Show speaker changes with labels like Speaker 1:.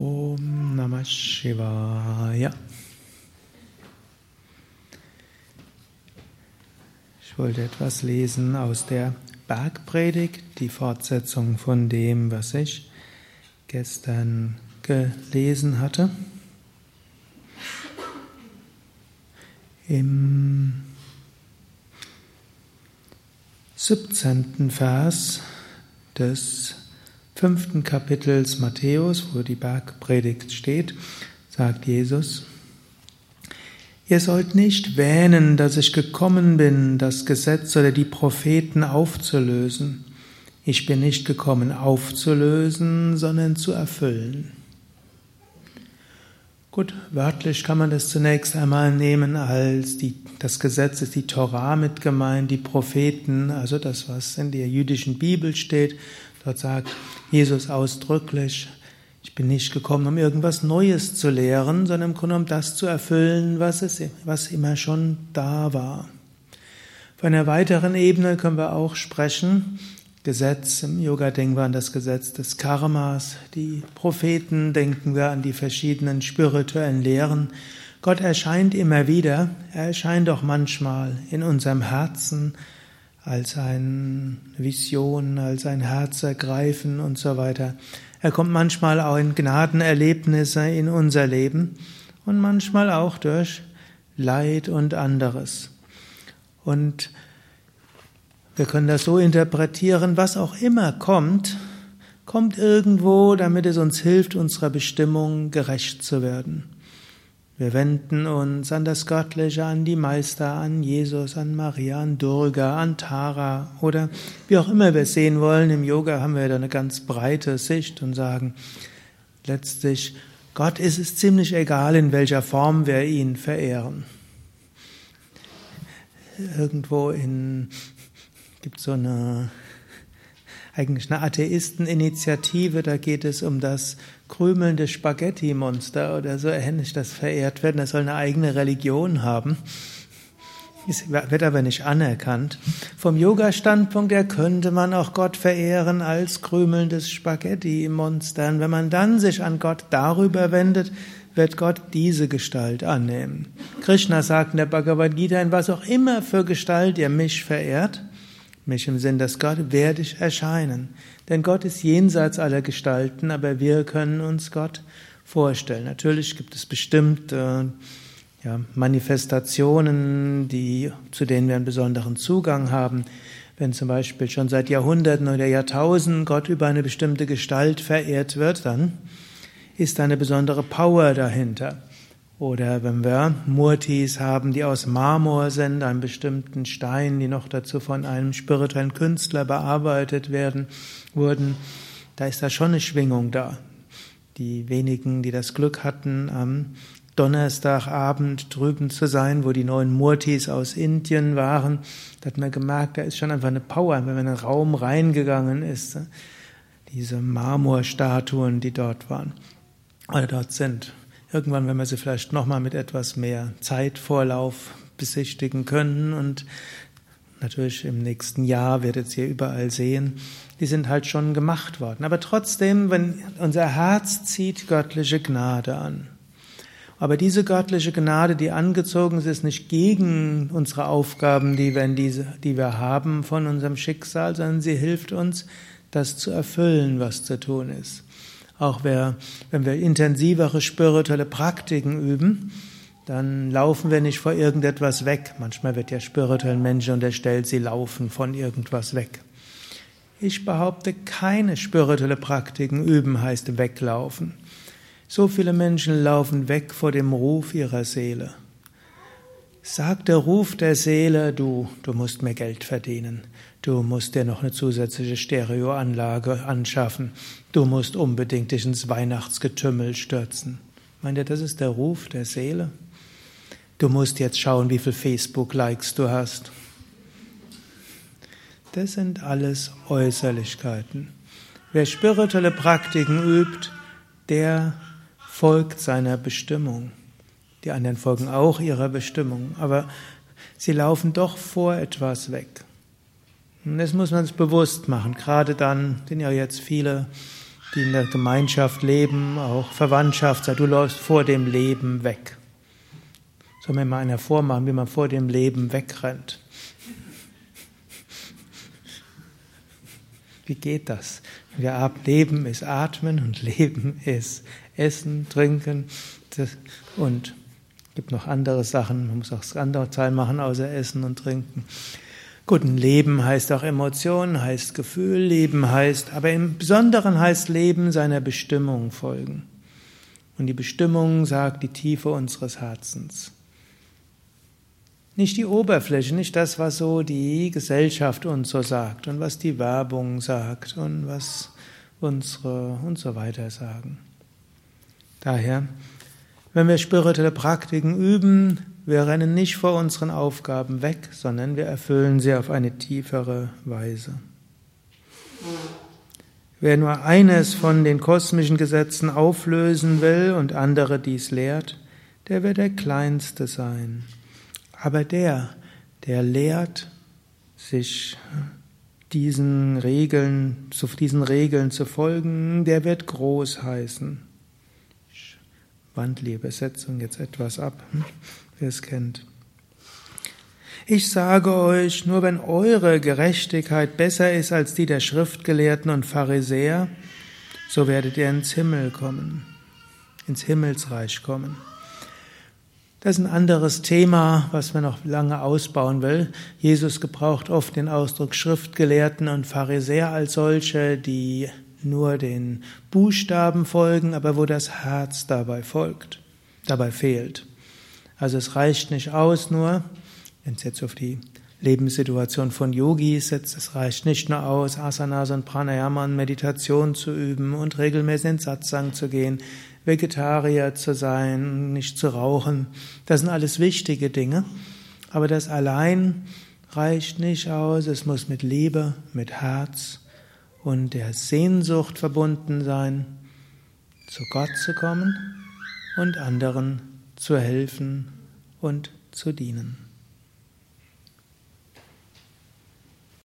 Speaker 1: Om Namah Shivaya. Ich wollte etwas lesen aus der Bergpredigt, die Fortsetzung von dem, was ich gestern gelesen hatte. Im 17. Vers des fünften Kapitels Matthäus, wo die Bergpredigt steht, sagt Jesus, Ihr sollt nicht wähnen, dass ich gekommen bin, das Gesetz oder die Propheten aufzulösen. Ich bin nicht gekommen aufzulösen, sondern zu erfüllen. Gut, wörtlich kann man das zunächst einmal nehmen als die, das Gesetz ist die Torah mit gemeint, die Propheten, also das, was in der jüdischen Bibel steht. Dort sagt Jesus ausdrücklich, ich bin nicht gekommen, um irgendwas Neues zu lehren, sondern im Grunde um das zu erfüllen, was, es, was immer schon da war. Auf einer weiteren Ebene können wir auch sprechen. Gesetz, im Yoga denken wir an das Gesetz des Karmas, die Propheten denken wir an die verschiedenen spirituellen Lehren. Gott erscheint immer wieder, er erscheint auch manchmal in unserem Herzen als eine Vision, als ein Herzergreifen und so weiter. Er kommt manchmal auch in Gnadenerlebnisse in unser Leben und manchmal auch durch Leid und anderes. Und wir können das so interpretieren, was auch immer kommt, kommt irgendwo, damit es uns hilft, unserer Bestimmung gerecht zu werden. Wir wenden uns an das Göttliche, an die Meister, an Jesus, an Maria, an Durga, an Tara oder wie auch immer wir es sehen wollen. Im Yoga haben wir da eine ganz breite Sicht und sagen letztlich, Gott ist es ziemlich egal, in welcher Form wir ihn verehren. Irgendwo in gibt so eine eigentlich eine Atheisteninitiative, da geht es um das krümelnde Spaghetti-Monster oder so ähnlich, das verehrt wird. Das soll eine eigene Religion haben. Es wird aber nicht anerkannt. Vom Yoga-Standpunkt her könnte man auch Gott verehren als krümelndes Spaghetti-Monster. Und wenn man dann sich an Gott darüber wendet, wird Gott diese Gestalt annehmen. Krishna sagt in der Bhagavad Gita, in was auch immer für Gestalt ihr mich verehrt, mich im Sinn, dass Gott werde ich erscheinen. Denn Gott ist jenseits aller Gestalten, aber wir können uns Gott vorstellen. Natürlich gibt es bestimmte ja, Manifestationen, die, zu denen wir einen besonderen Zugang haben. Wenn zum Beispiel schon seit Jahrhunderten oder Jahrtausenden Gott über eine bestimmte Gestalt verehrt wird, dann ist eine besondere Power dahinter. Oder wenn wir Murtis haben, die aus Marmor sind, einem bestimmten Stein, die noch dazu von einem spirituellen Künstler bearbeitet werden, wurden, da ist da schon eine Schwingung da. Die wenigen, die das Glück hatten, am Donnerstagabend drüben zu sein, wo die neuen Murtis aus Indien waren, da hat man gemerkt, da ist schon einfach eine Power, wenn man in den Raum reingegangen ist. Diese Marmorstatuen, die dort waren, oder dort sind. Irgendwann werden wir sie vielleicht nochmal mit etwas mehr Zeitvorlauf besichtigen können und natürlich im nächsten Jahr werdet ihr überall sehen, die sind halt schon gemacht worden. Aber trotzdem, wenn unser Herz zieht göttliche Gnade an. Aber diese göttliche Gnade, die angezogen ist, ist nicht gegen unsere Aufgaben, die wir, diese, die wir haben von unserem Schicksal, sondern sie hilft uns, das zu erfüllen, was zu tun ist. Auch wenn wir intensivere spirituelle Praktiken üben, dann laufen wir nicht vor irgendetwas weg. Manchmal wird ja spirituellen Menschen unterstellt, sie laufen von irgendwas weg. Ich behaupte, keine spirituelle Praktiken üben heißt weglaufen. So viele Menschen laufen weg vor dem Ruf ihrer Seele. Sagt der Ruf der Seele, du, du musst mehr Geld verdienen. Du musst dir noch eine zusätzliche Stereoanlage anschaffen. Du musst unbedingt dich ins Weihnachtsgetümmel stürzen. Meint ihr, das ist der Ruf der Seele? Du musst jetzt schauen, wie viel Facebook-Likes du hast. Das sind alles Äußerlichkeiten. Wer spirituelle Praktiken übt, der folgt seiner Bestimmung. Die anderen folgen auch ihrer Bestimmung, aber sie laufen doch vor etwas weg. Und das muss man sich bewusst machen. Gerade dann sind ja jetzt viele die in der Gemeinschaft leben, auch Verwandtschaft, du läufst vor dem Leben weg. Soll mir mal einer vormachen, wie man vor dem Leben wegrennt. Wie geht das? Wir Leben ist Atmen und Leben ist Essen, Trinken und gibt noch andere Sachen. Man muss auch das andere Teil machen, außer Essen und Trinken. Gut, ein Leben heißt auch Emotionen, heißt Gefühl, Leben heißt, aber im Besonderen heißt Leben seiner Bestimmung folgen. Und die Bestimmung sagt die Tiefe unseres Herzens. Nicht die Oberfläche, nicht das, was so die Gesellschaft uns so sagt und was die Werbung sagt und was unsere und so weiter sagen. Daher, wenn wir spirituelle Praktiken üben, wir rennen nicht vor unseren Aufgaben weg, sondern wir erfüllen sie auf eine tiefere Weise. Wer nur eines von den kosmischen Gesetzen auflösen will und andere dies lehrt, der wird der Kleinste sein. Aber der, der lehrt, sich diesen Regeln, zu diesen Regeln zu folgen, der wird groß heißen. Übersetzung jetzt etwas ab, hm? wer es kennt. Ich sage euch, nur wenn eure Gerechtigkeit besser ist als die der Schriftgelehrten und Pharisäer, so werdet ihr ins Himmel kommen, ins Himmelsreich kommen. Das ist ein anderes Thema, was man noch lange ausbauen will. Jesus gebraucht oft den Ausdruck Schriftgelehrten und Pharisäer als solche, die nur den Buchstaben folgen, aber wo das Herz dabei folgt, dabei fehlt. Also es reicht nicht aus nur, wenn es jetzt auf die Lebenssituation von Yogis setzt, es reicht nicht nur aus, Asanas und Pranayama und Meditation zu üben und regelmäßig in Satsang zu gehen, Vegetarier zu sein, nicht zu rauchen. Das sind alles wichtige Dinge. Aber das allein reicht nicht aus. Es muss mit Liebe, mit Herz und der Sehnsucht verbunden sein, zu Gott zu kommen und anderen zu helfen und zu dienen.